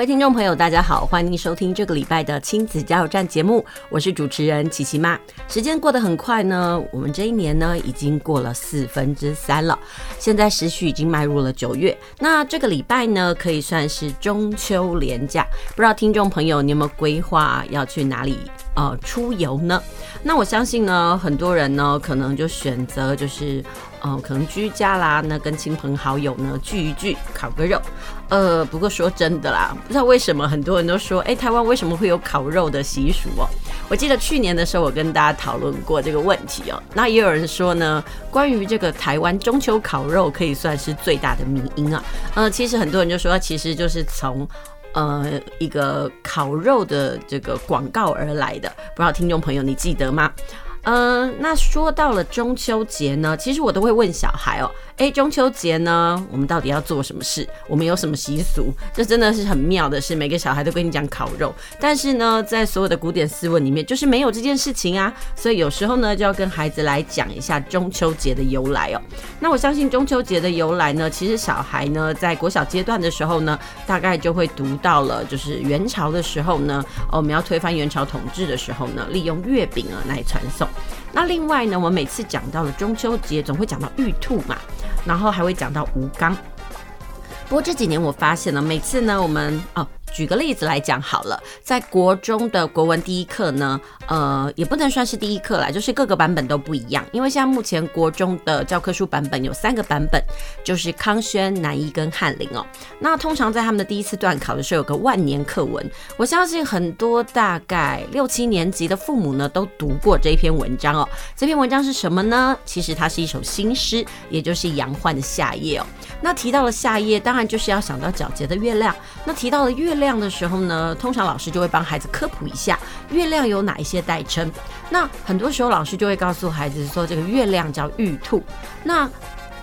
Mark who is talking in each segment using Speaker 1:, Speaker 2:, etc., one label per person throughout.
Speaker 1: 各位听众朋友，大家好，欢迎收听这个礼拜的亲子加油站节目，我是主持人琪琪妈。时间过得很快呢，我们这一年呢已经过了四分之三了，现在时序已经迈入了九月。那这个礼拜呢，可以算是中秋连假，不知道听众朋友你有没有规划要去哪里呃出游呢？那我相信呢，很多人呢可能就选择就是。哦、呃，可能居家啦，那跟亲朋好友呢聚一聚，烤个肉。呃，不过说真的啦，不知道为什么很多人都说，哎、台湾为什么会有烤肉的习俗哦？我记得去年的时候，我跟大家讨论过这个问题哦。那也有人说呢，关于这个台湾中秋烤肉，可以算是最大的迷因啊。呃，其实很多人就说，其实就是从呃一个烤肉的这个广告而来的。不知道听众朋友你记得吗？嗯、呃，那说到了中秋节呢，其实我都会问小孩哦。哎，中秋节呢，我们到底要做什么事？我们有什么习俗？这真的是很妙的是，每个小孩都跟你讲烤肉，但是呢，在所有的古典诗文里面，就是没有这件事情啊。所以有时候呢，就要跟孩子来讲一下中秋节的由来哦。那我相信中秋节的由来呢，其实小孩呢，在国小阶段的时候呢，大概就会读到了，就是元朝的时候呢，哦，我们要推翻元朝统治的时候呢，利用月饼啊来传送。那另外呢，我们每次讲到了中秋节，总会讲到玉兔嘛。然后还会讲到吴刚，不过这几年我发现了，每次呢，我们哦。举个例子来讲好了，在国中的国文第一课呢，呃，也不能算是第一课啦，就是各个版本都不一样。因为现在目前国中的教科书版本有三个版本，就是康轩、南一跟翰林哦。那通常在他们的第一次段考的时候，有个万年课文，我相信很多大概六七年级的父母呢都读过这篇文章哦。这篇文章是什么呢？其实它是一首新诗，也就是杨焕的《夏夜》哦。那提到了夏夜，当然就是要想到皎洁的月亮。那提到了月亮亮的时候呢，通常老师就会帮孩子科普一下月亮有哪一些代称。那很多时候老师就会告诉孩子说，这个月亮叫玉兔。那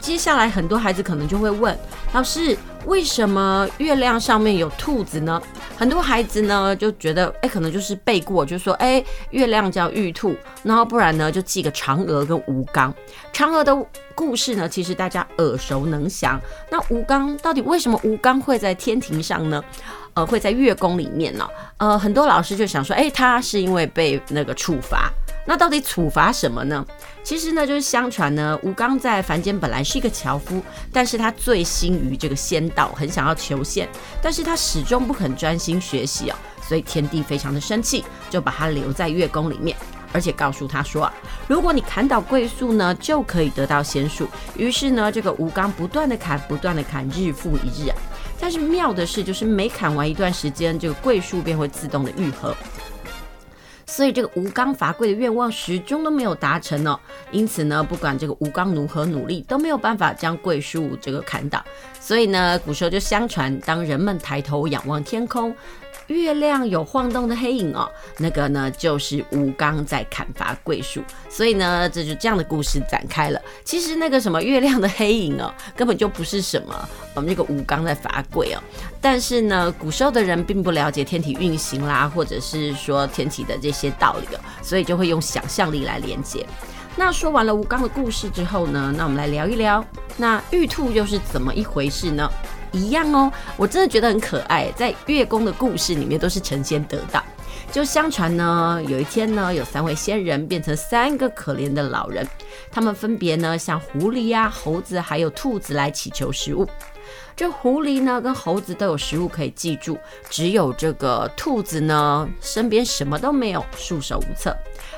Speaker 1: 接下来很多孩子可能就会问老师，为什么月亮上面有兔子呢？很多孩子呢就觉得，哎，可能就是背过，就说，哎，月亮叫玉兔，然后不然呢就记个嫦娥跟吴刚。嫦娥的故事呢，其实大家耳熟能详。那吴刚到底为什么吴刚会在天庭上呢？呃，会在月宫里面呢？呃，很多老师就想说，哎，他是因为被那个处罚。那到底处罚什么呢？其实呢，就是相传呢，吴刚在凡间本来是一个樵夫，但是他醉心于这个仙道，很想要求仙，但是他始终不肯专心学习哦，所以天帝非常的生气，就把他留在月宫里面，而且告诉他说啊，如果你砍倒桂树呢，就可以得到仙术。于是呢，这个吴刚不断的砍，不断的砍，日复一日啊。但是妙的是，就是每砍完一段时间，这个桂树便会自动的愈合。所以这个吴刚伐桂的愿望始终都没有达成哦，因此呢，不管这个吴刚如何努力，都没有办法将桂树这个砍倒。所以呢，古时候就相传，当人们抬头仰望天空，月亮有晃动的黑影哦，那个呢就是吴刚在砍伐桂树，所以呢，这就这样的故事展开了。其实那个什么月亮的黑影哦，根本就不是什么我们这个吴刚在伐桂哦。但是呢，古时候的人并不了解天体运行啦，或者是说天体的这些道理哦，所以就会用想象力来连接。那说完了吴刚的故事之后呢，那我们来聊一聊，那玉兔又是怎么一回事呢？一样哦，我真的觉得很可爱。在月宫的故事里面，都是成仙得道。就相传呢，有一天呢，有三位仙人变成三个可怜的老人，他们分别呢像狐狸呀、啊、猴子还有兔子来祈求食物。这狐狸呢跟猴子都有食物可以记住，只有这个兔子呢身边什么都没有，束手无策。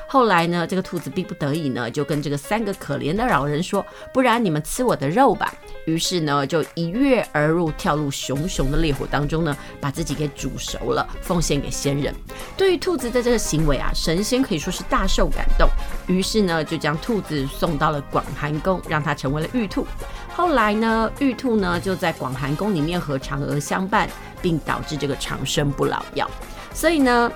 Speaker 1: 后来呢，这个兔子逼不得已呢，就跟这个三个可怜的老人说：“不然你们吃我的肉吧。”于是呢，就一跃而入，跳入熊熊的烈火当中呢，把自己给煮熟了，奉献给仙人。对于兔子的这个行为啊，神仙可以说是大受感动。于是呢，就将兔子送到了广寒宫，让它成为了玉兔。后来呢，玉兔呢就在广寒宫里面和嫦娥相伴，并导致这个长生不老药。所以呢。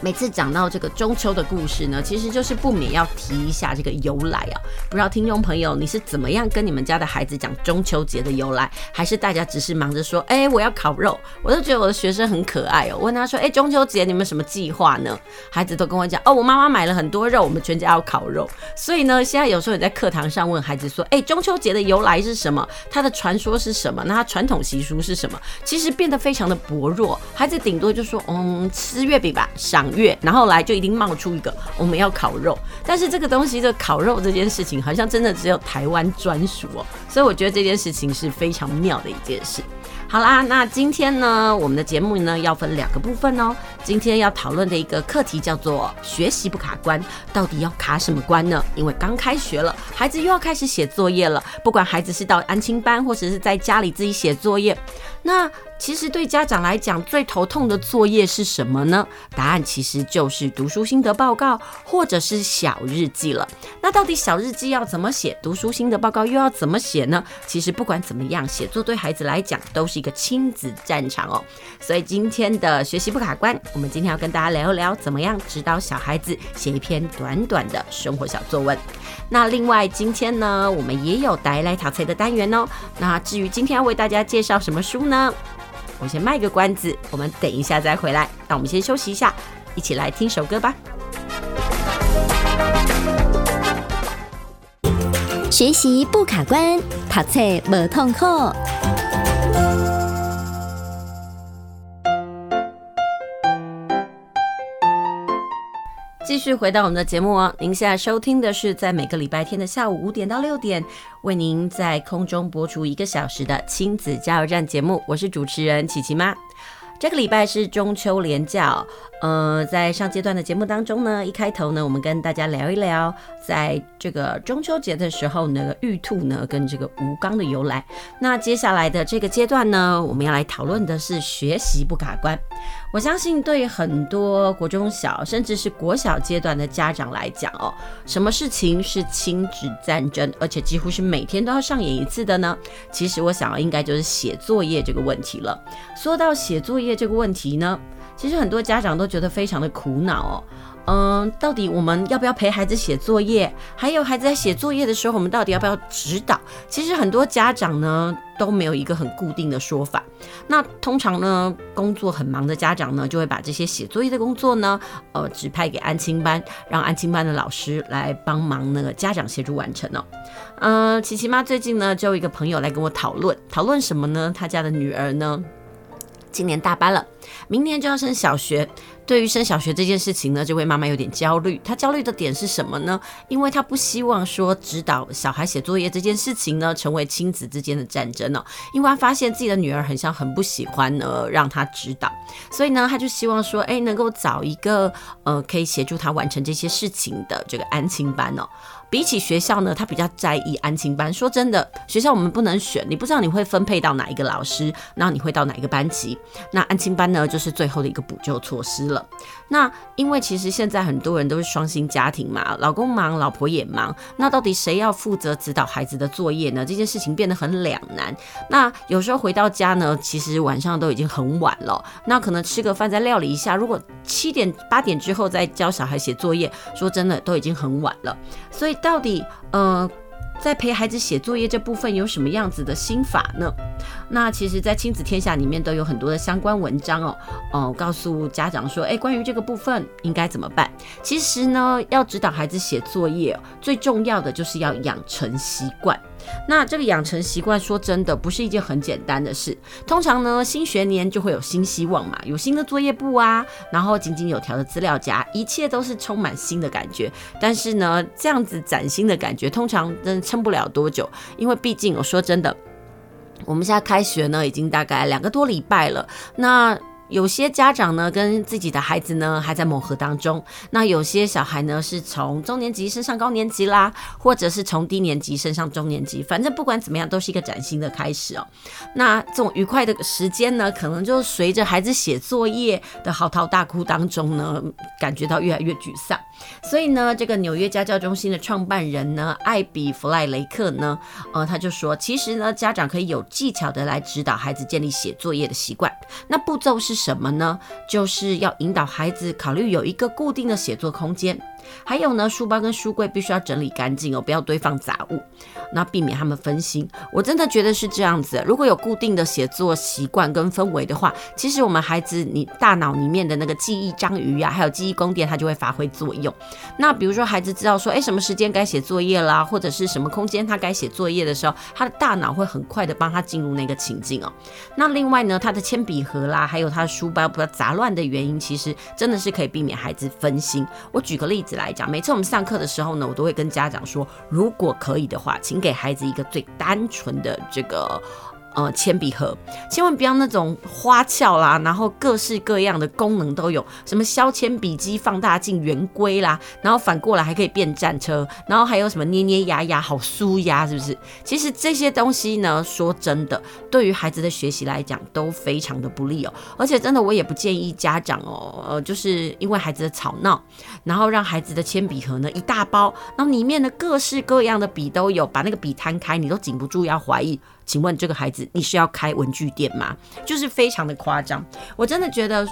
Speaker 1: 每次讲到这个中秋的故事呢，其实就是不免要提一下这个由来啊。不知道听众朋友你是怎么样跟你们家的孩子讲中秋节的由来，还是大家只是忙着说，哎、我要烤肉？我都觉得我的学生很可爱哦。问他说，哎、中秋节你们什么计划呢？孩子都跟我讲，哦，我妈妈买了很多肉，我们全家要烤肉。所以呢，现在有时候你在课堂上问孩子说，哎、中秋节的由来是什么？它的传说是什么？那它传统习俗是什么？其实变得非常的薄弱，孩子顶多就说，嗯，吃月饼吧，赏。月，然后来就一定冒出一个我们要烤肉，但是这个东西的烤肉这件事情好像真的只有台湾专属哦，所以我觉得这件事情是非常妙的一件事。好啦，那今天呢，我们的节目呢要分两个部分哦。今天要讨论的一个课题叫做学习不卡关，到底要卡什么关呢？因为刚开学了，孩子又要开始写作业了，不管孩子是到安亲班或者是在家里自己写作业，那。其实对家长来讲，最头痛的作业是什么呢？答案其实就是读书心得报告或者是小日记了。那到底小日记要怎么写，读书心得报告又要怎么写呢？其实不管怎么样，写作对孩子来讲都是一个亲子战场哦。所以今天的学习不卡关，我们今天要跟大家聊一聊，怎么样指导小孩子写一篇短短的生活小作文。那另外今天呢，我们也有带来淘菜的单元哦。那至于今天要为大家介绍什么书呢？我先卖个关子，我们等一下再回来。那我们先休息一下，一起来听首歌吧。
Speaker 2: 学习不卡关，读册无痛苦。
Speaker 1: 继续回到我们的节目哦，您现在收听的是在每个礼拜天的下午五点到六点，为您在空中播出一个小时的亲子加油站节目。我是主持人琪琪妈。这个礼拜是中秋连假，呃，在上阶段的节目当中呢，一开头呢，我们跟大家聊一聊，在这个中秋节的时候，那个玉兔呢跟这个吴刚的由来。那接下来的这个阶段呢，我们要来讨论的是学习不卡关。我相信对很多国中小甚至是国小阶段的家长来讲哦，什么事情是亲子战争，而且几乎是每天都要上演一次的呢？其实我想要应该就是写作业这个问题了。说到写作业这个问题呢，其实很多家长都觉得非常的苦恼哦。嗯，到底我们要不要陪孩子写作业？还有孩子在写作业的时候，我们到底要不要指导？其实很多家长呢都没有一个很固定的说法。那通常呢，工作很忙的家长呢，就会把这些写作业的工作呢，呃，指派给安亲班，让安亲班的老师来帮忙那个家长协助完成哦。嗯、琪琪妈最近呢，就有一个朋友来跟我讨论，讨论什么呢？他家的女儿呢，今年大班了，明年就要升小学。对于升小学这件事情呢，这位妈妈有点焦虑。她焦虑的点是什么呢？因为她不希望说指导小孩写作业这件事情呢，成为亲子之间的战争呢、哦。因为她发现自己的女儿很像很不喜欢呢，让她指导，所以呢，她就希望说，哎，能够找一个呃可以协助她完成这些事情的这个安亲班哦。比起学校呢，他比较在意安亲班。说真的，学校我们不能选，你不知道你会分配到哪一个老师，那你会到哪一个班级。那安亲班呢，就是最后的一个补救措施了。那因为其实现在很多人都是双薪家庭嘛，老公忙，老婆也忙。那到底谁要负责指导孩子的作业呢？这件事情变得很两难。那有时候回到家呢，其实晚上都已经很晚了。那可能吃个饭再料理一下，如果七点八点之后再教小孩写作业，说真的都已经很晚了。所以。到底呃，在陪孩子写作业这部分有什么样子的心法呢？那其实，在亲子天下里面都有很多的相关文章哦，哦，告诉家长说，诶，关于这个部分应该怎么办？其实呢，要指导孩子写作业，最重要的就是要养成习惯。那这个养成习惯，说真的，不是一件很简单的事。通常呢，新学年就会有新希望嘛，有新的作业簿啊，然后井井有条的资料夹，一切都是充满新的感觉。但是呢，这样子崭新的感觉，通常真的撑不了多久，因为毕竟我说真的，我们现在开学呢，已经大概两个多礼拜了，那。有些家长呢，跟自己的孩子呢还在磨合当中。那有些小孩呢，是从中年级升上高年级啦，或者是从低年级升上中年级。反正不管怎么样，都是一个崭新的开始哦。那这种愉快的时间呢，可能就随着孩子写作业的嚎啕大哭当中呢，感觉到越来越沮丧。所以呢，这个纽约家教中心的创办人呢，艾比弗莱雷克呢，呃，他就说，其实呢，家长可以有技巧的来指导孩子建立写作业的习惯。那步骤是什么呢？就是要引导孩子考虑有一个固定的写作空间。还有呢，书包跟书柜必须要整理干净哦，不要堆放杂物，那避免他们分心。我真的觉得是这样子，如果有固定的写作习惯跟氛围的话，其实我们孩子你大脑里面的那个记忆章鱼呀、啊，还有记忆宫殿，它就会发挥作用。那比如说孩子知道说，哎，什么时间该写作业啦，或者是什么空间他该写作业的时候，他的大脑会很快的帮他进入那个情境哦。那另外呢，他的铅笔盒啦，还有他的书包不要杂乱的原因，其实真的是可以避免孩子分心。我举个例子。来讲，每次我们上课的时候呢，我都会跟家长说，如果可以的话，请给孩子一个最单纯的这个。呃，铅笔盒千万不要那种花俏啦，然后各式各样的功能都有，什么削铅笔机、放大镜、圆规啦，然后反过来还可以变战车，然后还有什么捏捏压压，好舒压，是不是？其实这些东西呢，说真的，对于孩子的学习来讲都非常的不利哦。而且真的，我也不建议家长哦，呃，就是因为孩子的吵闹，然后让孩子的铅笔盒呢一大包，然后里面的各式各样的笔都有，把那个笔摊开，你都禁不住要怀疑。请问这个孩子，你是要开文具店吗？就是非常的夸张，我真的觉得。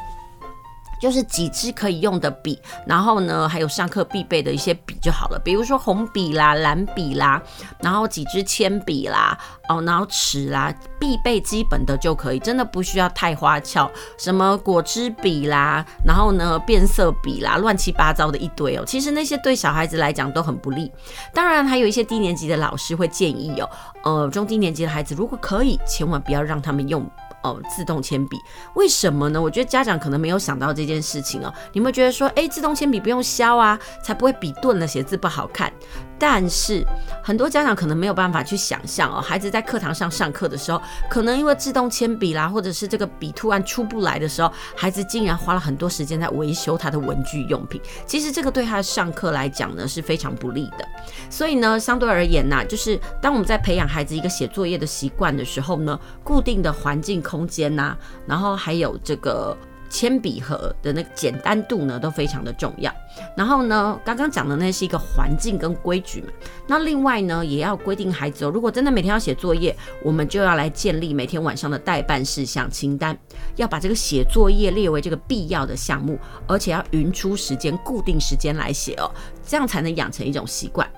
Speaker 1: 就是几支可以用的笔，然后呢，还有上课必备的一些笔就好了，比如说红笔啦、蓝笔啦，然后几支铅笔啦，哦，然后尺啦，必备基本的就可以，真的不需要太花俏，什么果汁笔啦，然后呢，变色笔啦，乱七八糟的一堆哦。其实那些对小孩子来讲都很不利。当然，还有一些低年级的老师会建议哦，呃，中低年级的孩子如果可以，千万不要让他们用。哦，自动铅笔，为什么呢？我觉得家长可能没有想到这件事情哦。你们觉得说，哎，自动铅笔不用削啊，才不会笔钝了，写字不好看。但是很多家长可能没有办法去想象哦，孩子在课堂上上课的时候，可能因为自动铅笔啦，或者是这个笔突然出不来的时候，孩子竟然花了很多时间在维修他的文具用品。其实这个对他上课来讲呢是非常不利的。所以呢，相对而言呢，就是当我们在培养孩子一个写作业的习惯的时候呢，固定的环境空间呐，然后还有这个。铅笔盒的那个简单度呢，都非常的重要。然后呢，刚刚讲的那是一个环境跟规矩嘛。那另外呢，也要规定孩子哦，如果真的每天要写作业，我们就要来建立每天晚上的待办事项清单，要把这个写作业列为这个必要的项目，而且要匀出时间，固定时间来写哦，这样才能养成一种习惯。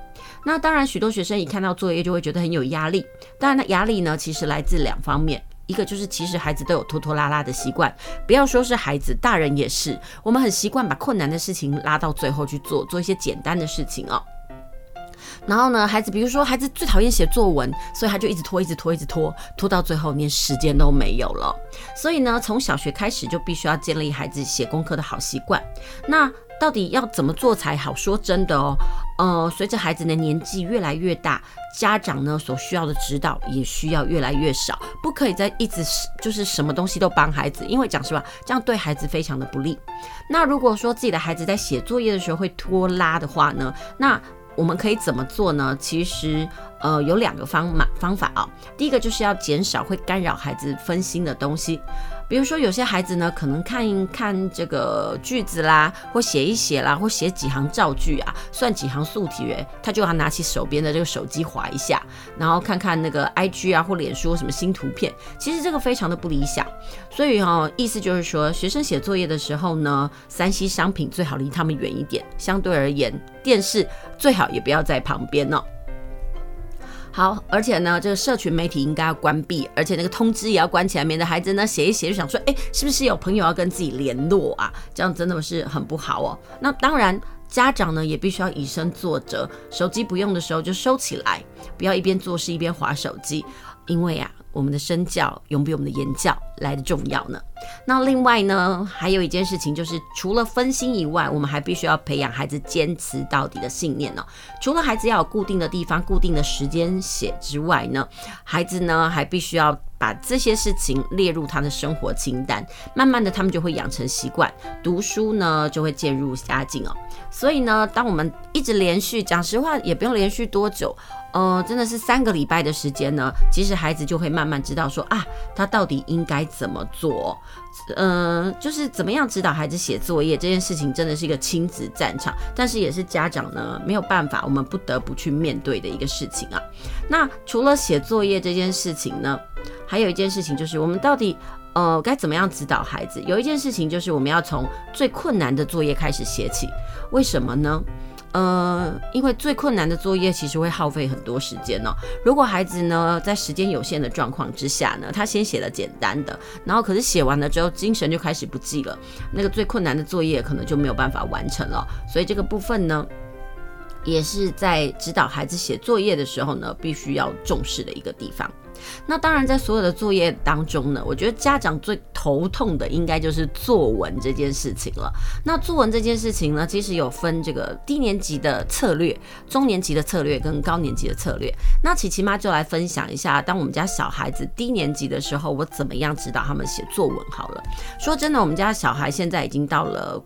Speaker 1: 那当然，许多学生一看到作业就会觉得很有压力。当然，那压力呢，其实来自两方面。一个就是，其实孩子都有拖拖拉拉的习惯，不要说是孩子，大人也是。我们很习惯把困难的事情拉到最后去做，做一些简单的事情哦。然后呢，孩子，比如说孩子最讨厌写作文，所以他就一直拖，一直拖，一直拖，拖到最后连时间都没有了。所以呢，从小学开始就必须要建立孩子写功课的好习惯。那到底要怎么做才好？说真的哦，呃，随着孩子的年纪越来越大，家长呢所需要的指导也需要越来越少，不可以再一直就是什么东西都帮孩子，因为讲实话，这样对孩子非常的不利。那如果说自己的孩子在写作业的时候会拖拉的话呢，那我们可以怎么做呢？其实，呃，有两个方法方法啊。第一个就是要减少会干扰孩子分心的东西。比如说，有些孩子呢，可能看一看这个句子啦，或写一写啦，或写几行造句啊，算几行素题，他就要拿起手边的这个手机滑一下，然后看看那个 IG 啊或脸书什么新图片。其实这个非常的不理想。所以哈、哦，意思就是说，学生写作业的时候呢三 C 商品最好离他们远一点。相对而言，电视最好也不要在旁边哦。好，而且呢，这个社群媒体应该要关闭，而且那个通知也要关起来，免得孩子呢写一写就想说，哎，是不是有朋友要跟自己联络啊？这样真的是很不好哦。那当然，家长呢也必须要以身作则，手机不用的时候就收起来，不要一边做事一边划手机，因为呀。我们的身教永比我们的言教来的重要呢。那另外呢，还有一件事情就是，除了分心以外，我们还必须要培养孩子坚持到底的信念呢。除了孩子要有固定的地方、固定的时间写之外呢，孩子呢还必须要把这些事情列入他的生活清单。慢慢的，他们就会养成习惯，读书呢就会渐入佳境哦。所以呢，当我们一直连续，讲实话也不用连续多久。呃，真的是三个礼拜的时间呢，其实孩子就会慢慢慢知道说啊，他到底应该怎么做。嗯、就是怎么样指导孩子写作业这件事情，真的是一个亲子战场，但是也是家长呢没有办法，我们不得不去面对的一个事情啊。那除了写作业这件事情呢，还有一件事情就是我们到底。呃，该怎么样指导孩子？有一件事情就是我们要从最困难的作业开始写起。为什么呢？呃，因为最困难的作业其实会耗费很多时间哦。如果孩子呢在时间有限的状况之下呢，他先写了简单的，然后可是写完了之后精神就开始不济了，那个最困难的作业可能就没有办法完成了。所以这个部分呢，也是在指导孩子写作业的时候呢，必须要重视的一个地方。那当然，在所有的作业当中呢，我觉得家长最头痛的应该就是作文这件事情了。那作文这件事情呢，其实有分这个低年级的策略、中年级的策略跟高年级的策略。那琪琪妈就来分享一下，当我们家小孩子低年级的时候，我怎么样指导他们写作文好了。说真的，我们家小孩现在已经到了。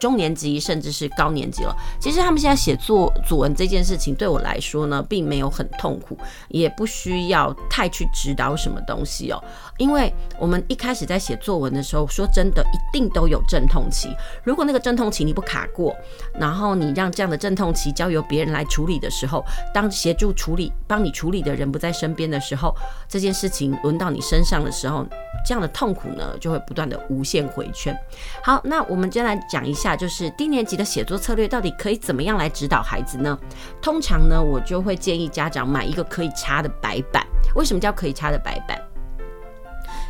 Speaker 1: 中年级甚至是高年级了，其实他们现在写作作文这件事情对我来说呢，并没有很痛苦，也不需要太去指导什么东西哦。因为我们一开始在写作文的时候，说真的，一定都有阵痛期。如果那个阵痛期你不卡过，然后你让这样的阵痛期交由别人来处理的时候，当协助处理、帮你处理的人不在身边的时候，这件事情轮到你身上的时候，这样的痛苦呢，就会不断的无限回圈。好，那我们接下来讲一下。下就是低年级的写作策略到底可以怎么样来指导孩子呢？通常呢，我就会建议家长买一个可以擦的白板。为什么叫可以擦的白板？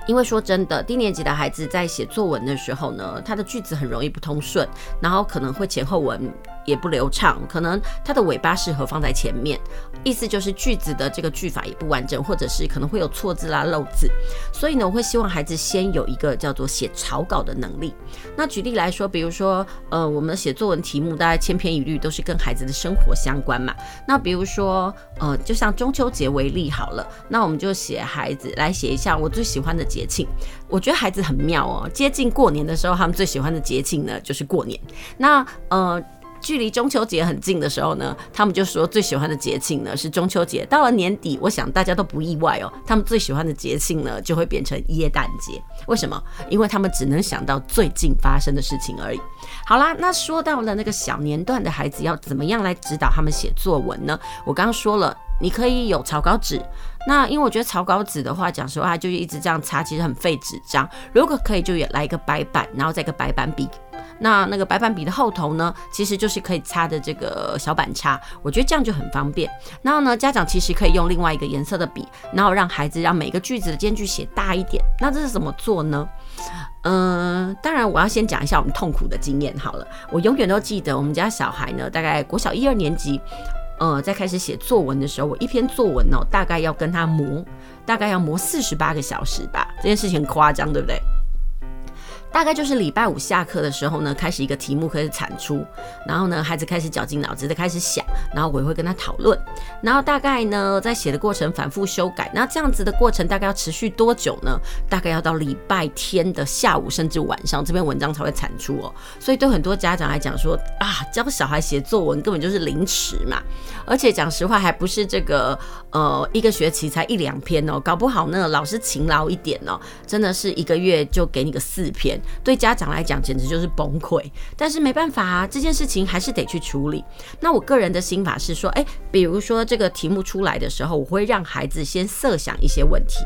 Speaker 1: 因为说真的，低年级的孩子在写作文的时候呢，他的句子很容易不通顺，然后可能会前后文也不流畅，可能它的尾巴适合放在前面，意思就是句子的这个句法也不完整，或者是可能会有错字啦、漏字。所以呢，我会希望孩子先有一个叫做写草稿的能力。那举例来说，比如说，呃，我们写作文题目大概千篇一律都是跟孩子的生活相关嘛。那比如说，呃，就像中秋节为例好了，那我们就写孩子来写一下我最喜欢的节庆，我觉得孩子很妙哦。接近过年的时候，他们最喜欢的节庆呢，就是过年。那呃，距离中秋节很近的时候呢，他们就说最喜欢的节庆呢是中秋节。到了年底，我想大家都不意外哦，他们最喜欢的节庆呢就会变成耶诞节。为什么？因为他们只能想到最近发生的事情而已。好啦，那说到了那个小年段的孩子要怎么样来指导他们写作文呢？我刚刚说了。你可以有草稿纸，那因为我觉得草稿纸的话，讲实话就是一直这样擦，其实很费纸张。如果可以，就也来一个白板，然后再一个白板笔。那那个白板笔的后头呢，其实就是可以擦的这个小板擦。我觉得这样就很方便。然后呢，家长其实可以用另外一个颜色的笔，然后让孩子让每个句子的间距写大一点。那这是怎么做呢？嗯、当然我要先讲一下我们痛苦的经验好了。我永远都记得我们家小孩呢，大概国小一二年级。呃，在开始写作文的时候，我一篇作文哦，大概要跟他磨，大概要磨四十八个小时吧。这件事情很夸张，对不对？大概就是礼拜五下课的时候呢，开始一个题目开始产出，然后呢，孩子开始绞尽脑汁的开始想，然后我也会跟他讨论，然后大概呢，在写的过程反复修改，那这样子的过程大概要持续多久呢？大概要到礼拜天的下午甚至晚上，这篇文章才会产出哦。所以对很多家长来讲说啊，教小孩写作文根本就是凌迟嘛，而且讲实话还不是这个呃一个学期才一两篇哦，搞不好呢老师勤劳一点哦，真的是一个月就给你个四篇。对家长来讲，简直就是崩溃。但是没办法啊，这件事情还是得去处理。那我个人的心法是说，哎，比如说这个题目出来的时候，我会让孩子先设想一些问题。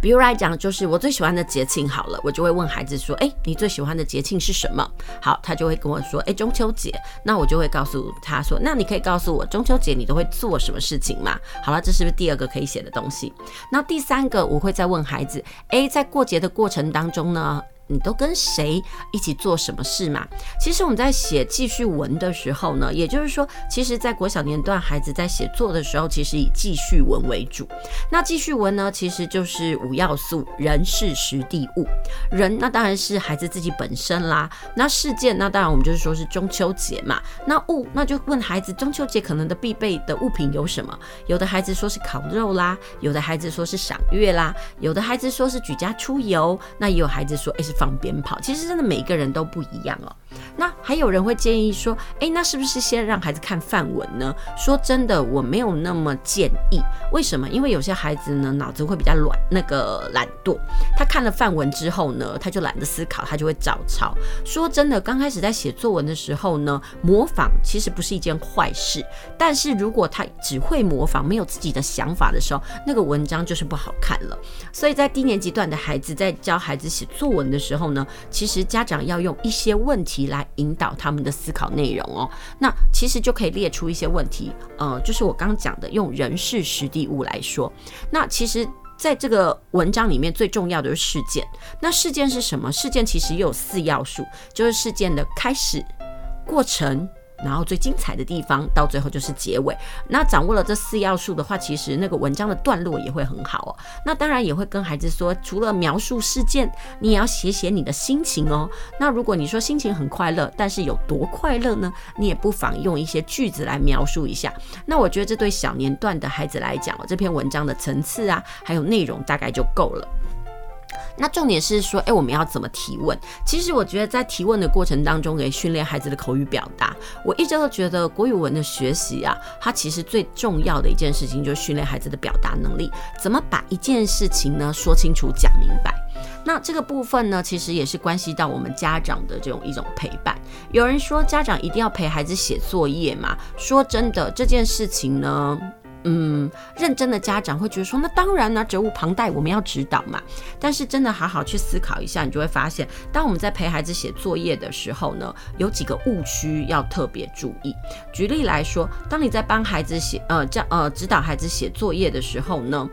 Speaker 1: 比如来讲，就是我最喜欢的节庆好了，我就会问孩子说：“诶，你最喜欢的节庆是什么？”好，他就会跟我说：“诶，中秋节。”那我就会告诉他说：“那你可以告诉我中秋节你都会做什么事情吗？”好了，这是不是第二个可以写的东西？那第三个我会再问孩子：“诶，在过节的过程当中呢？”你都跟谁一起做什么事嘛？其实我们在写记叙文的时候呢，也就是说，其实，在国小年段孩子在写作的时候，其实以记叙文为主。那记叙文呢，其实就是五要素：人、事、时、地、物。人，那当然是孩子自己本身啦。那事件，那当然我们就是说是中秋节嘛。那物，那就问孩子中秋节可能的必备的物品有什么？有的孩子说是烤肉啦，有的孩子说是赏月啦，有的孩子说是举家出游，那也有孩子说，诶，是。放鞭炮。其实真的每一个人都不一样哦。那还有人会建议说，诶，那是不是先让孩子看范文呢？说真的，我没有那么建议。为什么？因为有些孩子呢，脑子会比较软，那个懒惰。他看了范文之后呢，他就懒得思考，他就会找抄。说真的，刚开始在写作文的时候呢，模仿其实不是一件坏事。但是如果他只会模仿，没有自己的想法的时候，那个文章就是不好看了。所以在低年级段的孩子在教孩子写作文的时时候呢，其实家长要用一些问题来。引导他们的思考内容哦，那其实就可以列出一些问题，呃，就是我刚讲的，用人事实地物来说。那其实在这个文章里面最重要的是事件。那事件是什么？事件其实有四要素，就是事件的开始、过程。然后最精彩的地方，到最后就是结尾。那掌握了这四要素的话，其实那个文章的段落也会很好哦。那当然也会跟孩子说，除了描述事件，你也要写写你的心情哦。那如果你说心情很快乐，但是有多快乐呢？你也不妨用一些句子来描述一下。那我觉得这对小年段的孩子来讲，这篇文章的层次啊，还有内容大概就够了。那重点是说，哎，我们要怎么提问？其实我觉得在提问的过程当中，可以训练孩子的口语表达。我一直都觉得国语文的学习啊，它其实最重要的一件事情就是训练孩子的表达能力。怎么把一件事情呢说清楚、讲明白？那这个部分呢，其实也是关系到我们家长的这种一种陪伴。有人说，家长一定要陪孩子写作业嘛？说真的，这件事情呢。嗯，认真的家长会觉得说，那当然呢，责无旁贷，我们要指导嘛。但是真的好好去思考一下，你就会发现，当我们在陪孩子写作业的时候呢，有几个误区要特别注意。举例来说，当你在帮孩子写呃教呃指导孩子写作业的时候呢，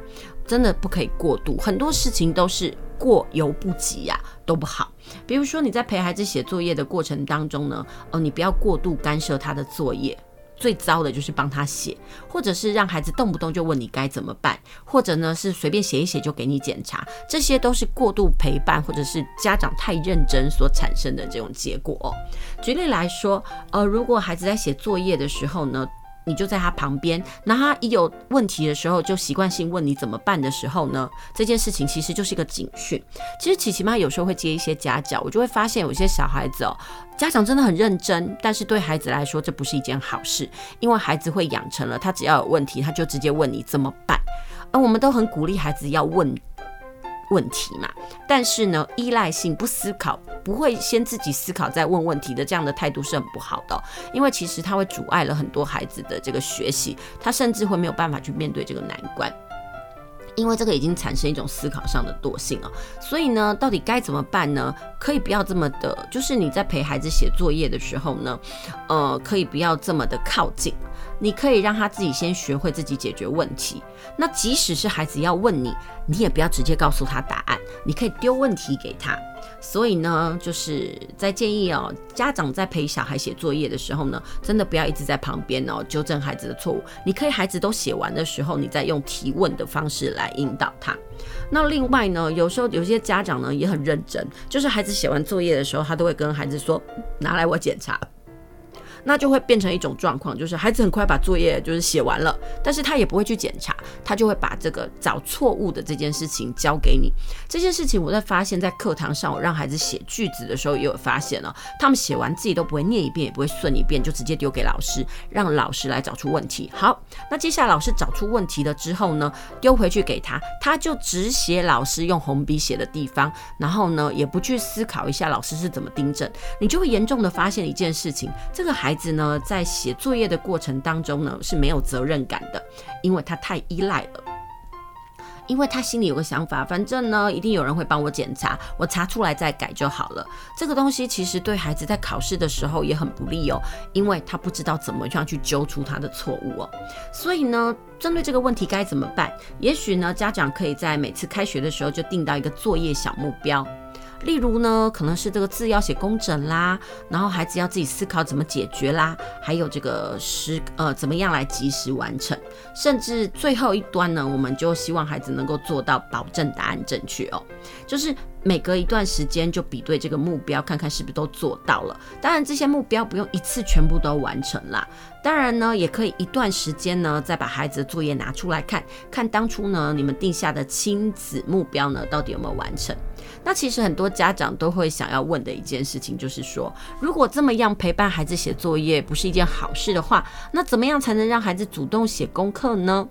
Speaker 1: 真的不可以过度，很多事情都是过犹不及呀、都不好。比如说你在陪孩子写作业的过程当中呢，哦、呃，你不要过度干涉他的作业。最糟的就是帮他写，或者是让孩子动不动就问你该怎么办，或者呢是随便写一写就给你检查，这些都是过度陪伴或者是家长太认真所产生的这种结果。举例来说，呃，如果孩子在写作业的时候呢，你就在他旁边，那他一有问题的时候，就习惯性问你怎么办的时候呢，这件事情其实就是一个警讯。其实琪琪妈有时候会接一些家教，我就会发现有些小孩子哦，家长真的很认真，但是对孩子来说这不是一件好事，因为孩子会养成了他只要有问题，他就直接问你怎么办。而我们都很鼓励孩子要问。问题嘛，但是呢，依赖性不思考，不会先自己思考再问问题的这样的态度是很不好的，因为其实他会阻碍了很多孩子的这个学习，他甚至会没有办法去面对这个难关。因为这个已经产生一种思考上的惰性了，所以呢，到底该怎么办呢？可以不要这么的，就是你在陪孩子写作业的时候呢，呃，可以不要这么的靠近，你可以让他自己先学会自己解决问题。那即使是孩子要问你，你也不要直接告诉他答案，你可以丢问题给他。所以呢，就是在建议哦，家长在陪小孩写作业的时候呢，真的不要一直在旁边哦，纠正孩子的错误。你可以孩子都写完的时候，你再用提问的方式来引导他。那另外呢，有时候有些家长呢也很认真，就是孩子写完作业的时候，他都会跟孩子说：“拿来我检查。”那就会变成一种状况，就是孩子很快把作业就是写完了，但是他也不会去检查，他就会把这个找错误的这件事情交给你。这件事情我在发现，在课堂上我让孩子写句子的时候也有发现了，他们写完自己都不会念一遍，也不会顺一遍，就直接丢给老师，让老师来找出问题。好，那接下来老师找出问题了之后呢，丢回去给他，他就只写老师用红笔写的地方，然后呢也不去思考一下老师是怎么订正，你就会严重的发现一件事情，这个孩。孩子呢，在写作业的过程当中呢，是没有责任感的，因为他太依赖了，因为他心里有个想法，反正呢，一定有人会帮我检查，我查出来再改就好了。这个东西其实对孩子在考试的时候也很不利哦，因为他不知道怎么样去揪出他的错误哦。所以呢，针对这个问题该怎么办？也许呢，家长可以在每次开学的时候就定到一个作业小目标。例如呢，可能是这个字要写工整啦，然后孩子要自己思考怎么解决啦，还有这个时呃怎么样来及时完成，甚至最后一端呢，我们就希望孩子能够做到保证答案正确哦，就是每隔一段时间就比对这个目标，看看是不是都做到了。当然这些目标不用一次全部都完成啦，当然呢也可以一段时间呢再把孩子的作业拿出来看看，当初呢你们定下的亲子目标呢到底有没有完成。那其实很多家长都会想要问的一件事情，就是说，如果这么样陪伴孩子写作业不是一件好事的话，那怎么样才能让孩子主动写功课呢？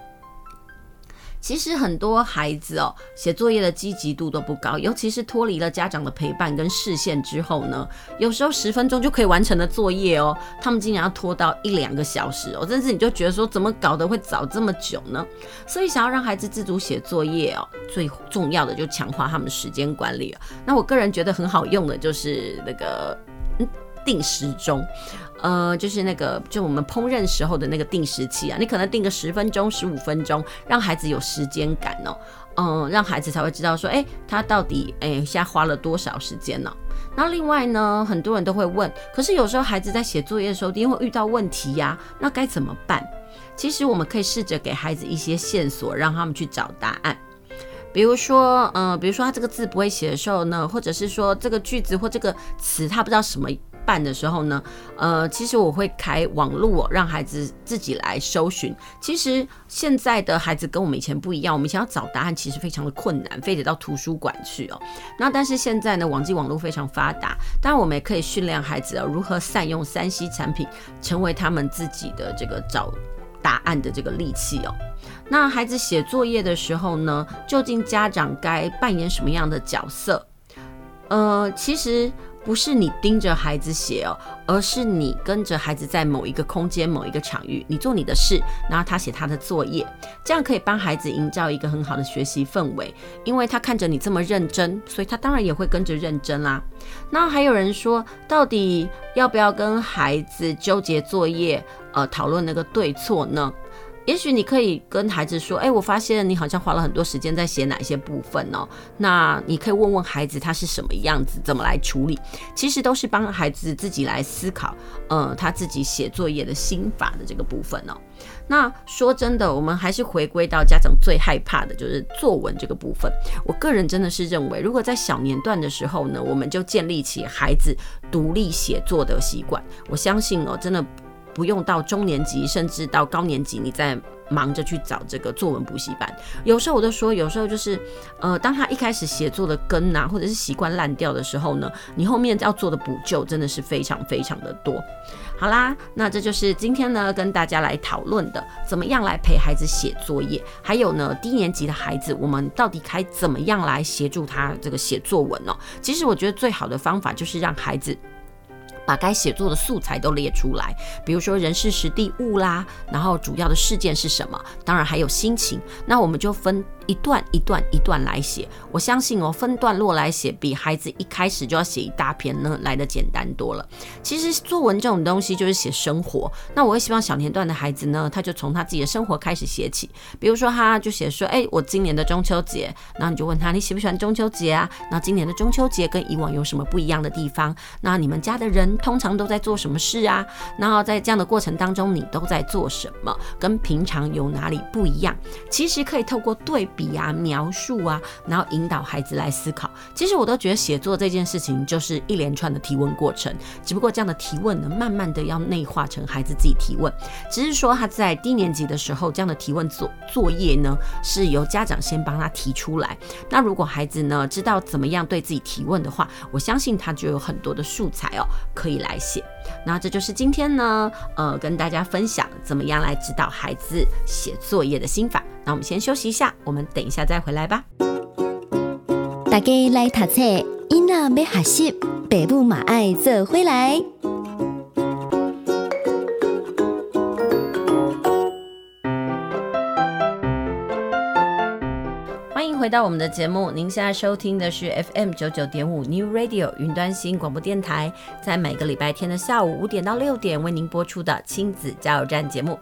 Speaker 1: 其实很多孩子哦，写作业的积极度都不高，尤其是脱离了家长的陪伴跟视线之后呢，有时候十分钟就可以完成的作业哦，他们竟然要拖到一两个小时哦，甚至你就觉得说，怎么搞得会早这么久呢？所以想要让孩子自主写作业哦，最重要的就强化他们时间管理。那我个人觉得很好用的就是那个定时钟。呃，就是那个，就我们烹饪时候的那个定时器啊，你可能定个十分钟、十五分钟，让孩子有时间感哦，嗯，让孩子才会知道说，哎，他到底哎现在花了多少时间呢？那另外呢，很多人都会问，可是有时候孩子在写作业的时候，一定会遇到问题呀，那该怎么办？其实我们可以试着给孩子一些线索，让他们去找答案。比如说，嗯，比如说他这个字不会写的时候呢，或者是说这个句子或这个词他不知道什么。办的时候呢，呃，其实我会开网络，让孩子自己来搜寻。其实现在的孩子跟我们以前不一样，我们以前要找答案其实非常的困难，非得到图书馆去哦。那但是现在呢，网际网络非常发达，当然我们也可以训练孩子哦，如何善用三 C 产品，成为他们自己的这个找答案的这个利器哦。那孩子写作业的时候呢，究竟家长该扮演什么样的角色？呃，其实。不是你盯着孩子写哦，而是你跟着孩子在某一个空间、某一个场域，你做你的事，然后他写他的作业，这样可以帮孩子营造一个很好的学习氛围。因为他看着你这么认真，所以他当然也会跟着认真啦。那还有人说，到底要不要跟孩子纠结作业，呃，讨论那个对错呢？也许你可以跟孩子说：“哎，我发现你好像花了很多时间在写哪些部分哦。那你可以问问孩子他是什么样子，怎么来处理。其实都是帮孩子自己来思考，呃，他自己写作业的心法的这个部分哦。那说真的，我们还是回归到家长最害怕的就是作文这个部分。我个人真的是认为，如果在小年段的时候呢，我们就建立起孩子独立写作的习惯，我相信哦，真的。”不用到中年级，甚至到高年级，你再忙着去找这个作文补习班。有时候我都说，有时候就是，呃，当他一开始写作的根呐，或者是习惯烂掉的时候呢，你后面要做的补救真的是非常非常的多。好啦，那这就是今天呢跟大家来讨论的，怎么样来陪孩子写作业，还有呢低年级的孩子，我们到底该怎么样来协助他这个写作文呢？其实我觉得最好的方法就是让孩子。把该写作的素材都列出来，比如说人事时地物啦，然后主要的事件是什么，当然还有心情，那我们就分。一段一段一段来写，我相信哦，分段落来写比孩子一开始就要写一大篇呢来的简单多了。其实作文这种东西就是写生活，那我会希望小年段的孩子呢，他就从他自己的生活开始写起。比如说，他就写说，哎，我今年的中秋节，然后你就问他，你喜不喜欢中秋节啊？那今年的中秋节跟以往有什么不一样的地方？那你们家的人通常都在做什么事啊？然后在这样的过程当中，你都在做什么？跟平常有哪里不一样？其实可以透过对。笔啊，描述啊，然后引导孩子来思考。其实我都觉得写作这件事情就是一连串的提问过程，只不过这样的提问呢，慢慢的要内化成孩子自己提问。只是说他在低年级的时候，这样的提问作作业呢，是由家长先帮他提出来。那如果孩子呢，知道怎么样对自己提问的话，我相信他就有很多的素材哦，可以来写。那这就是今天呢，呃，跟大家分享怎么样来指导孩子写作业的心法。那我们先休息一下，我们等一下再回来吧。
Speaker 2: 大家来读册，囡仔要学习，爸母嘛爱做回
Speaker 1: 来。回到我们的节目，您现在收听的是 FM 九九点五 New Radio 云端新广播电台，在每个礼拜天的下午五点到六点为您播出的亲子加油站节目。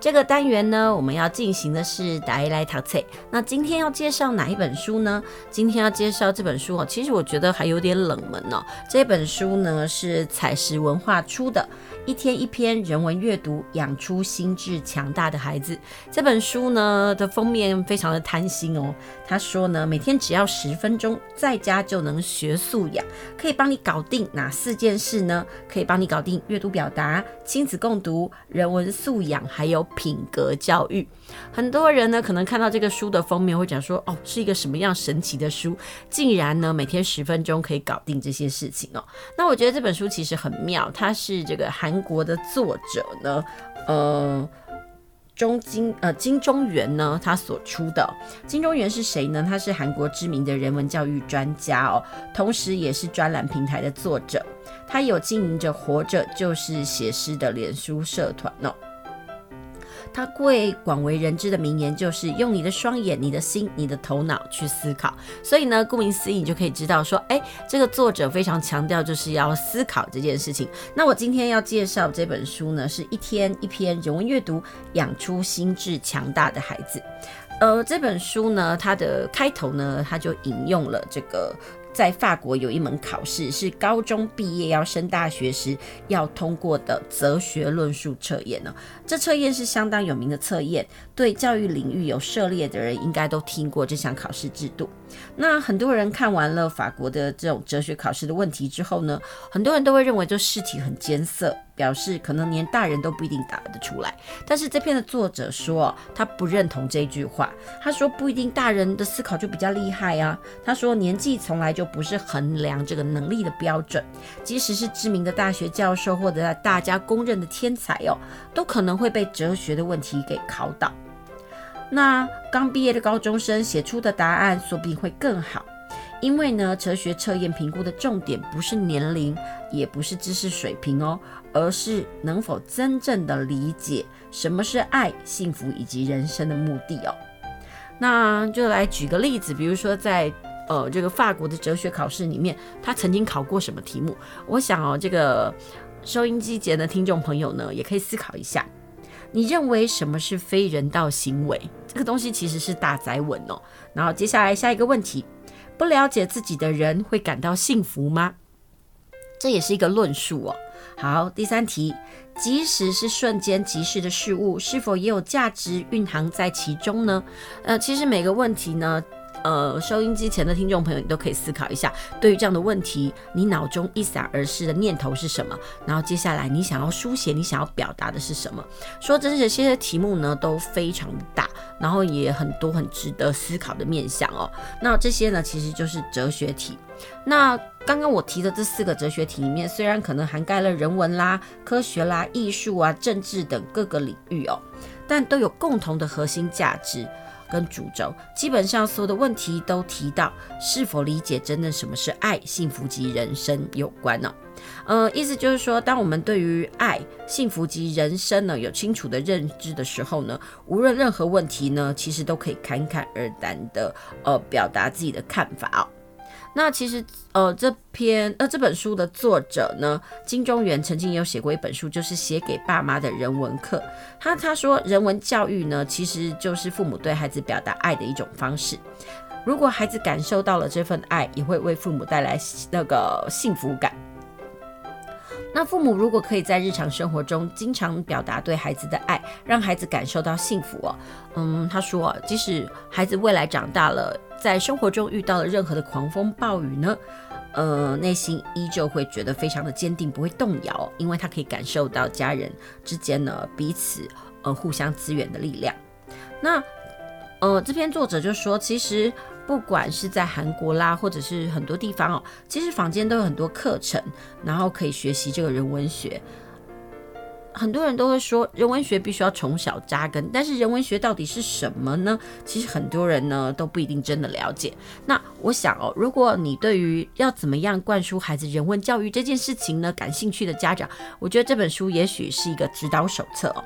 Speaker 1: 这个单元呢，我们要进行的是大家来读册。那今天要介绍哪一本书呢？今天要介绍这本书哦，其实我觉得还有点冷门哦。这本书呢是采石文化出的。一天一篇人文阅读，养出心智强大的孩子。这本书呢的封面非常的贪心哦。他说呢，每天只要十分钟，在家就能学素养，可以帮你搞定哪四件事呢？可以帮你搞定阅读表达、亲子共读、人文素养，还有品格教育。很多人呢可能看到这个书的封面会讲说，哦，是一个什么样神奇的书，竟然呢每天十分钟可以搞定这些事情哦。那我觉得这本书其实很妙，它是这个韩。国的作者呢，呃，中金呃金钟元呢，他所出的金钟元是谁呢？他是韩国知名的人文教育专家哦，同时也是专栏平台的作者，他有经营着“活着就是写诗”的脸书社团哦。他最广为人知的名言就是用你的双眼、你的心、你的头脑去思考。所以呢，顾名思义，你就可以知道说，哎，这个作者非常强调就是要思考这件事情。那我今天要介绍这本书呢，是一天一篇人文阅读，养出心智强大的孩子。呃，这本书呢，它的开头呢，它就引用了这个。在法国有一门考试，是高中毕业要升大学时要通过的哲学论述测验呢。这测验是相当有名的测验，对教育领域有涉猎的人应该都听过这项考试制度。那很多人看完了法国的这种哲学考试的问题之后呢，很多人都会认为这试题很艰涩，表示可能连大人都不一定答得出来。但是这篇的作者说，他不认同这句话。他说不一定大人的思考就比较厉害啊。他说年纪从来就不是衡量这个能力的标准，即使是知名的大学教授或者大家公认的天才哦，都可能会被哲学的问题给考倒。那刚毕业的高中生写出的答案说不定会更好，因为呢，哲学测验评估的重点不是年龄，也不是知识水平哦，而是能否真正的理解什么是爱、幸福以及人生的目的哦。那就来举个例子，比如说在呃这个法国的哲学考试里面，他曾经考过什么题目？我想哦，这个收音机前的听众朋友呢，也可以思考一下。你认为什么是非人道行为？这个东西其实是大宅稳哦。然后接下来下一个问题：不了解自己的人会感到幸福吗？这也是一个论述哦。好，第三题：即使是瞬间即逝的事物，是否也有价值蕴含在其中呢？呃，其实每个问题呢。呃，收音机前的听众朋友，你都可以思考一下，对于这样的问题，你脑中一闪而逝的念头是什么？然后接下来你想要书写，你想要表达的是什么？说真的，这些题目呢都非常大，然后也很多很值得思考的面向哦。那这些呢，其实就是哲学题。那刚刚我提的这四个哲学题里面，虽然可能涵盖了人文啦、科学啦、艺术啊、政治等各个领域哦，但都有共同的核心价值。跟主轴，基本上所有的问题都提到是否理解真的什么是爱、幸福及人生有关呢？呃，意思就是说，当我们对于爱、幸福及人生呢有清楚的认知的时候呢，无论任何问题呢，其实都可以侃侃而谈的呃表达自己的看法哦。那其实，呃，这篇呃这本书的作者呢，金钟元曾经有写过一本书，就是写给爸妈的人文课。他他说，人文教育呢，其实就是父母对孩子表达爱的一种方式。如果孩子感受到了这份爱，也会为父母带来那个幸福感。那父母如果可以在日常生活中经常表达对孩子的爱，让孩子感受到幸福哦。嗯，他说，即使孩子未来长大了，在生活中遇到了任何的狂风暴雨呢，呃，内心依旧会觉得非常的坚定，不会动摇，因为他可以感受到家人之间呢彼此呃互相支援的力量。那呃，这篇作者就说，其实。不管是在韩国啦，或者是很多地方哦，其实坊间都有很多课程，然后可以学习这个人文学。很多人都会说人文学必须要从小扎根，但是人文学到底是什么呢？其实很多人呢都不一定真的了解。那我想哦，如果你对于要怎么样灌输孩子人文教育这件事情呢感兴趣的家长，我觉得这本书也许是一个指导手册哦。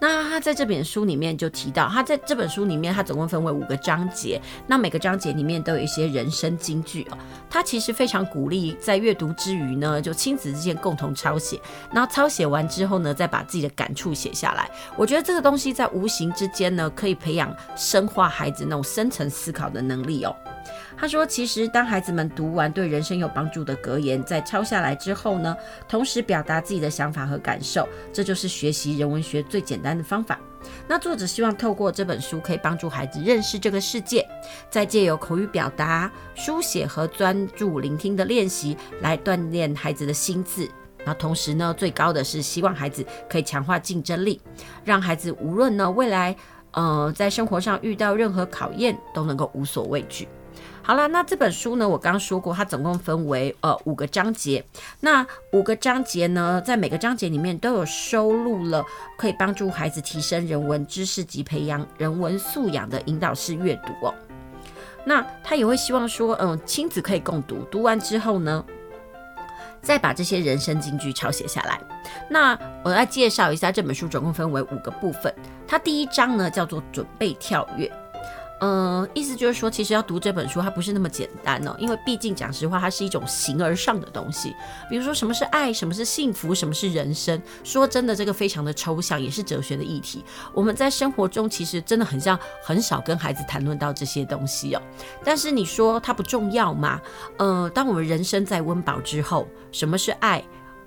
Speaker 1: 那他在这本书里面就提到，他在这本书里面他总共分为五个章节，那每个章节里面都有一些人生金句哦。他其实非常鼓励在阅读之余呢，就亲子之间共同抄写，然后抄写完之后呢，再把自己的感触写下来，我觉得这个东西在无形之间呢，可以培养深化孩子那种深层思考的能力哦。他说，其实当孩子们读完对人生有帮助的格言，在抄下来之后呢，同时表达自己的想法和感受，这就是学习人文学最简单的方法。那作者希望透过这本书，可以帮助孩子认识这个世界，再借由口语表达、书写和专注聆听的练习，来锻炼孩子的心智。那同时呢，最高的是希望孩子可以强化竞争力，让孩子无论呢未来。呃，在生活上遇到任何考验都能够无所畏惧。好了，那这本书呢，我刚刚说过，它总共分为呃五个章节。那五个章节呢，在每个章节里面都有收录了可以帮助孩子提升人文知识及培养人文素养的引导式阅读哦。那他也会希望说，嗯，亲子可以共读，读完之后呢，再把这些人生金句抄写下来。那我来介绍一下这本书，总共分为五个部分。它第一章呢叫做准备跳跃。嗯，意思就是说，其实要读这本书，它不是那么简单哦，因为毕竟讲实话，它是一种形而上的东西。比如说，什么是爱，什么是幸福，什么是人生。说真的，这个非常的抽象，也是哲学的议题。我们在生活中其实真的很像很少跟孩子谈论到这些东西哦。但是你说它不重要吗？呃，当我们人生在温饱之后，什么是爱？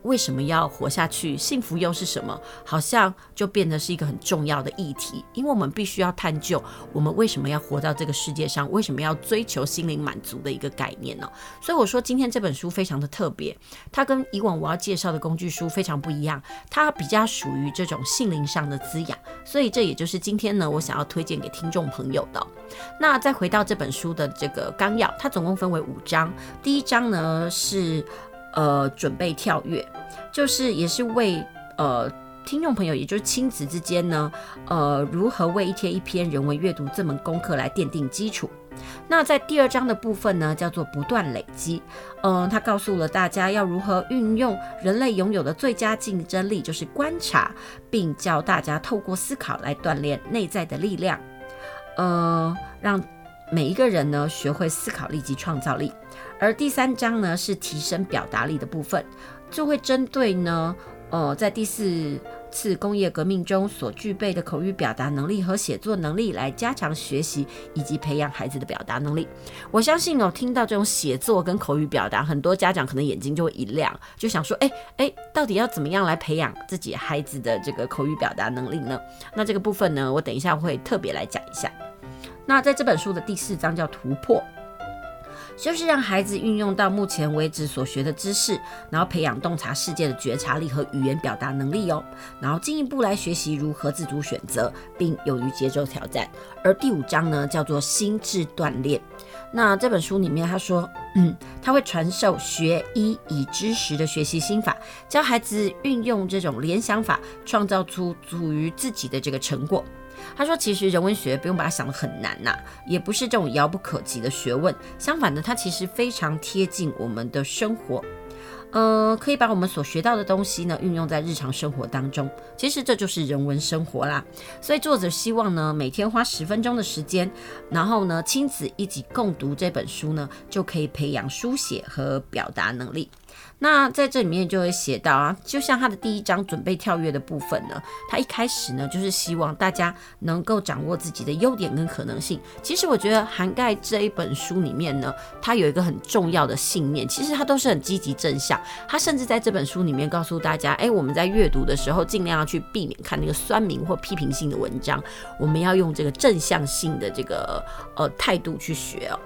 Speaker 1: 为什么要活下去？幸福又是什么？好像就变得是一个很重要的议题，因为我们必须要探究我们为什么要活到这个世界上，为什么要追求心灵满足的一个概念呢？所以我说今天这本书非常的特别，它跟以往我要介绍的工具书非常不一样，它比较属于这种心灵上的滋养，所以这也就是今天呢我想要推荐给听众朋友的。那再回到这本书的这个纲要，它总共分为五章，第一章呢是。呃，准备跳跃，就是也是为呃听众朋友，也就是亲子之间呢，呃，如何为一天一篇人文阅读这门功课来奠定基础。那在第二章的部分呢，叫做不断累积。嗯、呃，他告诉了大家要如何运用人类拥有的最佳竞争力，就是观察，并教大家透过思考来锻炼内在的力量。呃，让每一个人呢学会思考力及创造力。而第三章呢是提升表达力的部分，就会针对呢，呃，在第四次工业革命中所具备的口语表达能力和写作能力来加强学习以及培养孩子的表达能力。我相信哦，听到这种写作跟口语表达，很多家长可能眼睛就会一亮，就想说，哎哎，到底要怎么样来培养自己孩子的这个口语表达能力呢？那这个部分呢，我等一下会特别来讲一下。那在这本书的第四章叫突破。就是让孩子运用到目前为止所学的知识，然后培养洞察世界的觉察力和语言表达能力哦，然后进一步来学习如何自主选择，并勇于接受挑战。而第五章呢，叫做心智锻炼。那这本书里面他说，嗯，他会传授学一以知十的学习心法，教孩子运用这种联想法，创造出属于自己的这个成果。他说：“其实人文学不用把它想得很难呐，也不是这种遥不可及的学问。相反的，它其实非常贴近我们的生活。呃，可以把我们所学到的东西呢运用在日常生活当中。其实这就是人文生活啦。所以作者希望呢，每天花十分钟的时间，然后呢亲子一起共读这本书呢，就可以培养书写和表达能力。”那在这里面就会写到啊，就像他的第一章准备跳跃的部分呢，他一开始呢就是希望大家能够掌握自己的优点跟可能性。其实我觉得涵盖这一本书里面呢，它有一个很重要的信念，其实它都是很积极正向。他甚至在这本书里面告诉大家，哎，我们在阅读的时候尽量要去避免看那个酸民或批评性的文章，我们要用这个正向性的这个呃态度去学哦。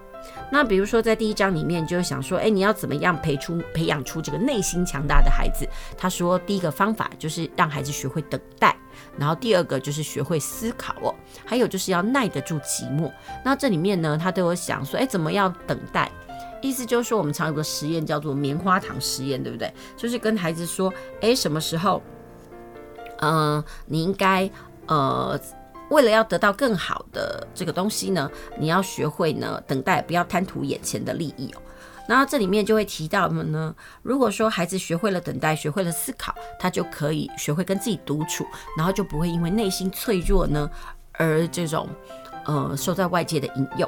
Speaker 1: 那比如说，在第一章里面，就是想说，哎，你要怎么样培出培养出这个内心强大的孩子？他说，第一个方法就是让孩子学会等待，然后第二个就是学会思考哦，还有就是要耐得住寂寞。那这里面呢，他都有想说，哎，怎么样等待？意思就是说，我们常有个实验叫做棉花糖实验，对不对？就是跟孩子说，哎，什么时候，嗯、你应该，呃。为了要得到更好的这个东西呢，你要学会呢等待，不要贪图眼前的利益哦。然后这里面就会提到呢，如果说孩子学会了等待，学会了思考，他就可以学会跟自己独处，然后就不会因为内心脆弱呢而这种呃受在外界的引诱。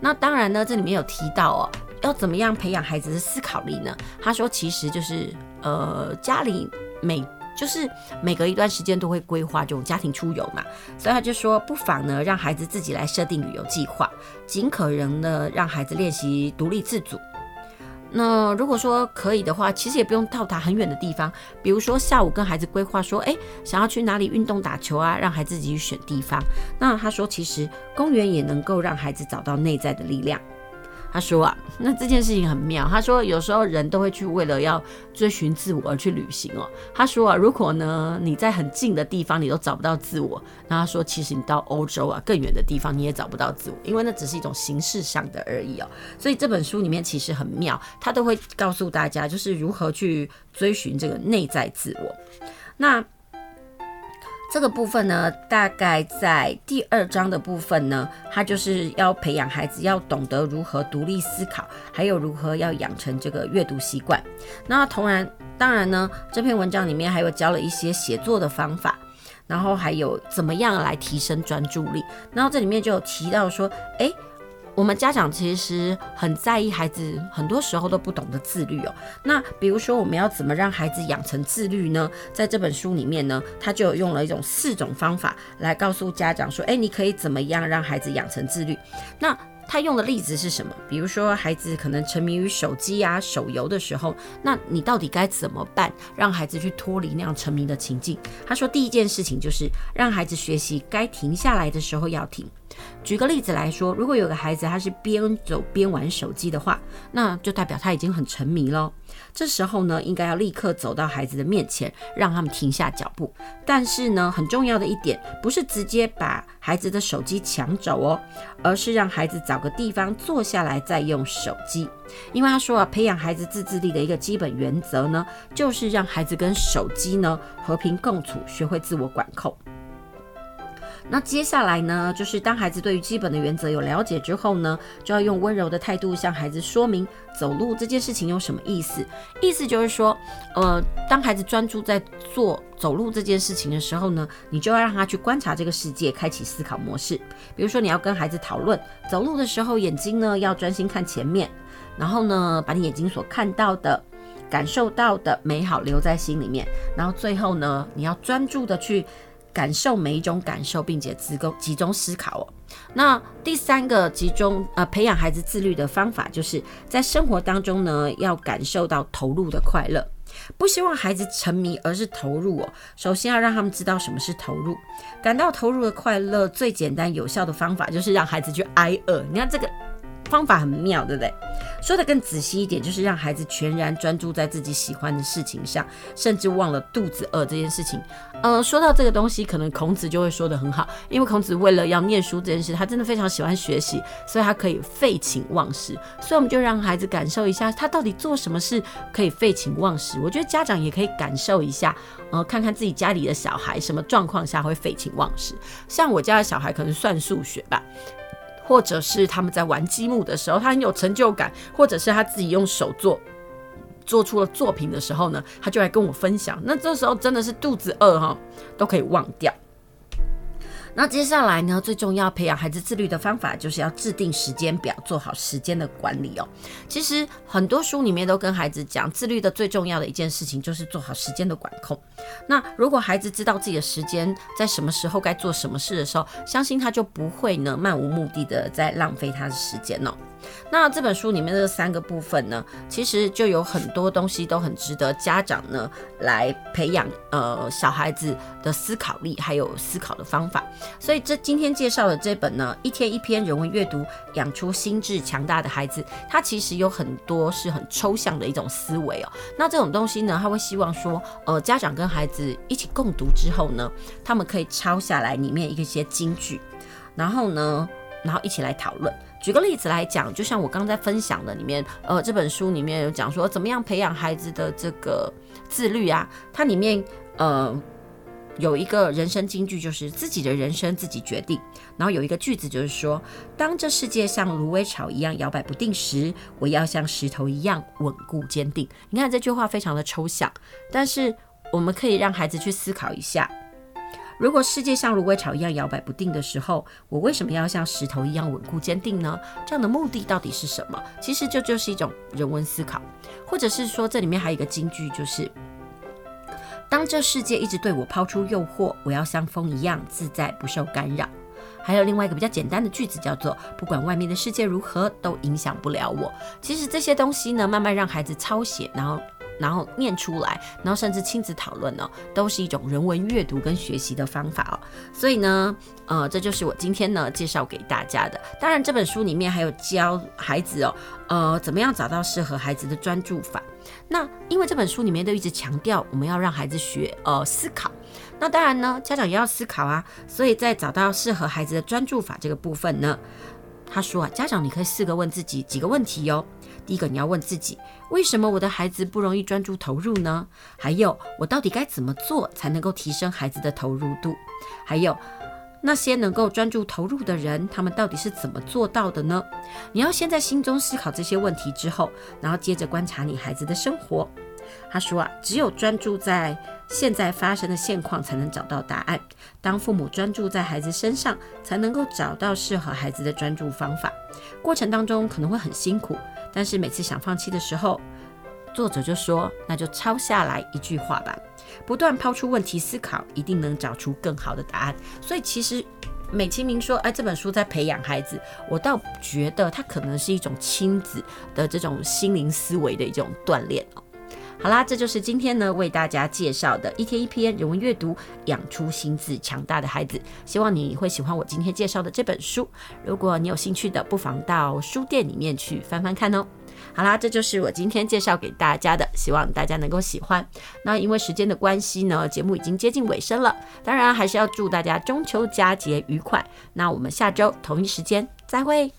Speaker 1: 那当然呢，这里面有提到哦，要怎么样培养孩子的思考力呢？他说其实就是呃家里每就是每隔一段时间都会规划这种家庭出游嘛，所以他就说，不妨呢让孩子自己来设定旅游计划，尽可能呢让孩子练习独立自主。那如果说可以的话，其实也不用到达很远的地方，比如说下午跟孩子规划说，诶，想要去哪里运动打球啊，让孩子自己去选地方。那他说，其实公园也能够让孩子找到内在的力量。他说啊，那这件事情很妙。他说有时候人都会去为了要追寻自我而去旅行哦。他说啊，如果呢你在很近的地方你都找不到自我，那他说其实你到欧洲啊更远的地方你也找不到自我，因为那只是一种形式上的而已哦。所以这本书里面其实很妙，他都会告诉大家就是如何去追寻这个内在自我。那。这个部分呢，大概在第二章的部分呢，它就是要培养孩子要懂得如何独立思考，还有如何要养成这个阅读习惯。那同然，当然呢，这篇文章里面还有教了一些写作的方法，然后还有怎么样来提升专注力。然后这里面就有提到说，诶。我们家长其实很在意孩子，很多时候都不懂得自律哦。那比如说，我们要怎么让孩子养成自律呢？在这本书里面呢，他就用了一种四种方法来告诉家长说：“哎，你可以怎么样让孩子养成自律？”那他用的例子是什么？比如说，孩子可能沉迷于手机啊、手游的时候，那你到底该怎么办，让孩子去脱离那样沉迷的情境？他说，第一件事情就是让孩子学习该停下来的时候要停。举个例子来说，如果有个孩子他是边走边玩手机的话，那就代表他已经很沉迷了。这时候呢，应该要立刻走到孩子的面前，让他们停下脚步。但是呢，很重要的一点，不是直接把孩子的手机抢走哦，而是让孩子找个地方坐下来再用手机。因为他说啊，培养孩子自制力的一个基本原则呢，就是让孩子跟手机呢和平共处，学会自我管控。那接下来呢，就是当孩子对于基本的原则有了解之后呢，就要用温柔的态度向孩子说明走路这件事情有什么意思。意思就是说，呃，当孩子专注在做走路这件事情的时候呢，你就要让他去观察这个世界，开启思考模式。比如说，你要跟孩子讨论走路的时候，眼睛呢要专心看前面，然后呢，把你眼睛所看到的、感受到的美好留在心里面，然后最后呢，你要专注的去。感受每一种感受，并且集中集中思考哦。那第三个集中呃培养孩子自律的方法，就是在生活当中呢，要感受到投入的快乐。不希望孩子沉迷，而是投入哦。首先要让他们知道什么是投入，感到投入的快乐。最简单有效的方法就是让孩子去挨饿。你看这个。方法很妙，对不对？说得更仔细一点，就是让孩子全然专注在自己喜欢的事情上，甚至忘了肚子饿这件事情。呃，说到这个东西，可能孔子就会说得很好，因为孔子为了要念书这件事，他真的非常喜欢学习，所以他可以废寝忘食。所以我们就让孩子感受一下，他到底做什么事可以废寝忘食。我觉得家长也可以感受一下，呃，看看自己家里的小孩什么状况下会废寝忘食。像我家的小孩可能算数学吧。或者是他们在玩积木的时候，他很有成就感；或者是他自己用手做，做出了作品的时候呢，他就来跟我分享。那这时候真的是肚子饿哈，都可以忘掉。那接下来呢，最重要培养孩子自律的方法，就是要制定时间表，做好时间的管理哦。其实很多书里面都跟孩子讲，自律的最重要的一件事情就是做好时间的管控。那如果孩子知道自己的时间在什么时候该做什么事的时候，相信他就不会呢漫无目的的在浪费他的时间哦。那这本书里面的三个部分呢，其实就有很多东西都很值得家长呢来培养呃小孩子的思考力，还有思考的方法。所以这今天介绍的这本呢，一天一篇人文阅读，养出心智强大的孩子，它其实有很多是很抽象的一种思维哦。那这种东西呢，他会希望说，呃，家长跟孩子一起共读之后呢，他们可以抄下来里面一些金句，然后呢，然后一起来讨论。举个例子来讲，就像我刚才分享的里面，呃，这本书里面有讲说怎么样培养孩子的这个自律啊。它里面呃有一个人生金句，就是自己的人生自己决定。然后有一个句子就是说，当这世界像芦苇草一样摇摆不定时，我要像石头一样稳固坚定。你看这句话非常的抽象，但是我们可以让孩子去思考一下。如果世界像芦苇草一样摇摆不定的时候，我为什么要像石头一样稳固坚定呢？这样的目的到底是什么？其实这就是一种人文思考，或者是说，这里面还有一个金句，就是。当这世界一直对我抛出诱惑，我要像风一样自在，不受干扰。还有另外一个比较简单的句子，叫做“不管外面的世界如何，都影响不了我”。其实这些东西呢，慢慢让孩子抄写，然后然后念出来，然后甚至亲子讨论呢，都是一种人文阅读跟学习的方法哦。所以呢，呃，这就是我今天呢介绍给大家的。当然，这本书里面还有教孩子哦，呃，怎么样找到适合孩子的专注法。那因为这本书里面都一直强调，我们要让孩子学呃思考。那当然呢，家长也要思考啊。所以在找到适合孩子的专注法这个部分呢，他说啊，家长你可以四个问自己几个问题哟。第一个，你要问自己，为什么我的孩子不容易专注投入呢？还有，我到底该怎么做才能够提升孩子的投入度？还有，那些能够专注投入的人，他们到底是怎么做到的呢？你要先在心中思考这些问题之后，然后接着观察你孩子的生活。他说啊，只有专注在现在发生的现况，才能找到答案。当父母专注在孩子身上，才能够找到适合孩子的专注方法。过程当中可能会很辛苦，但是每次想放弃的时候，作者就说，那就抄下来一句话吧，不断抛出问题思考，一定能找出更好的答案。所以其实美其名说，哎，这本书在培养孩子，我倒觉得它可能是一种亲子的这种心灵思维的一种锻炼哦。好啦，这就是今天呢为大家介绍的一天一篇人文阅读，养出心智强大的孩子。希望你会喜欢我今天介绍的这本书。如果你有兴趣的，不妨到书店里面去翻翻看哦。好啦，这就是我今天介绍给大家的，希望大家能够喜欢。那因为时间的关系呢，节目已经接近尾声了。当然还是要祝大家中秋佳节愉快。那我们下周同一时间再会。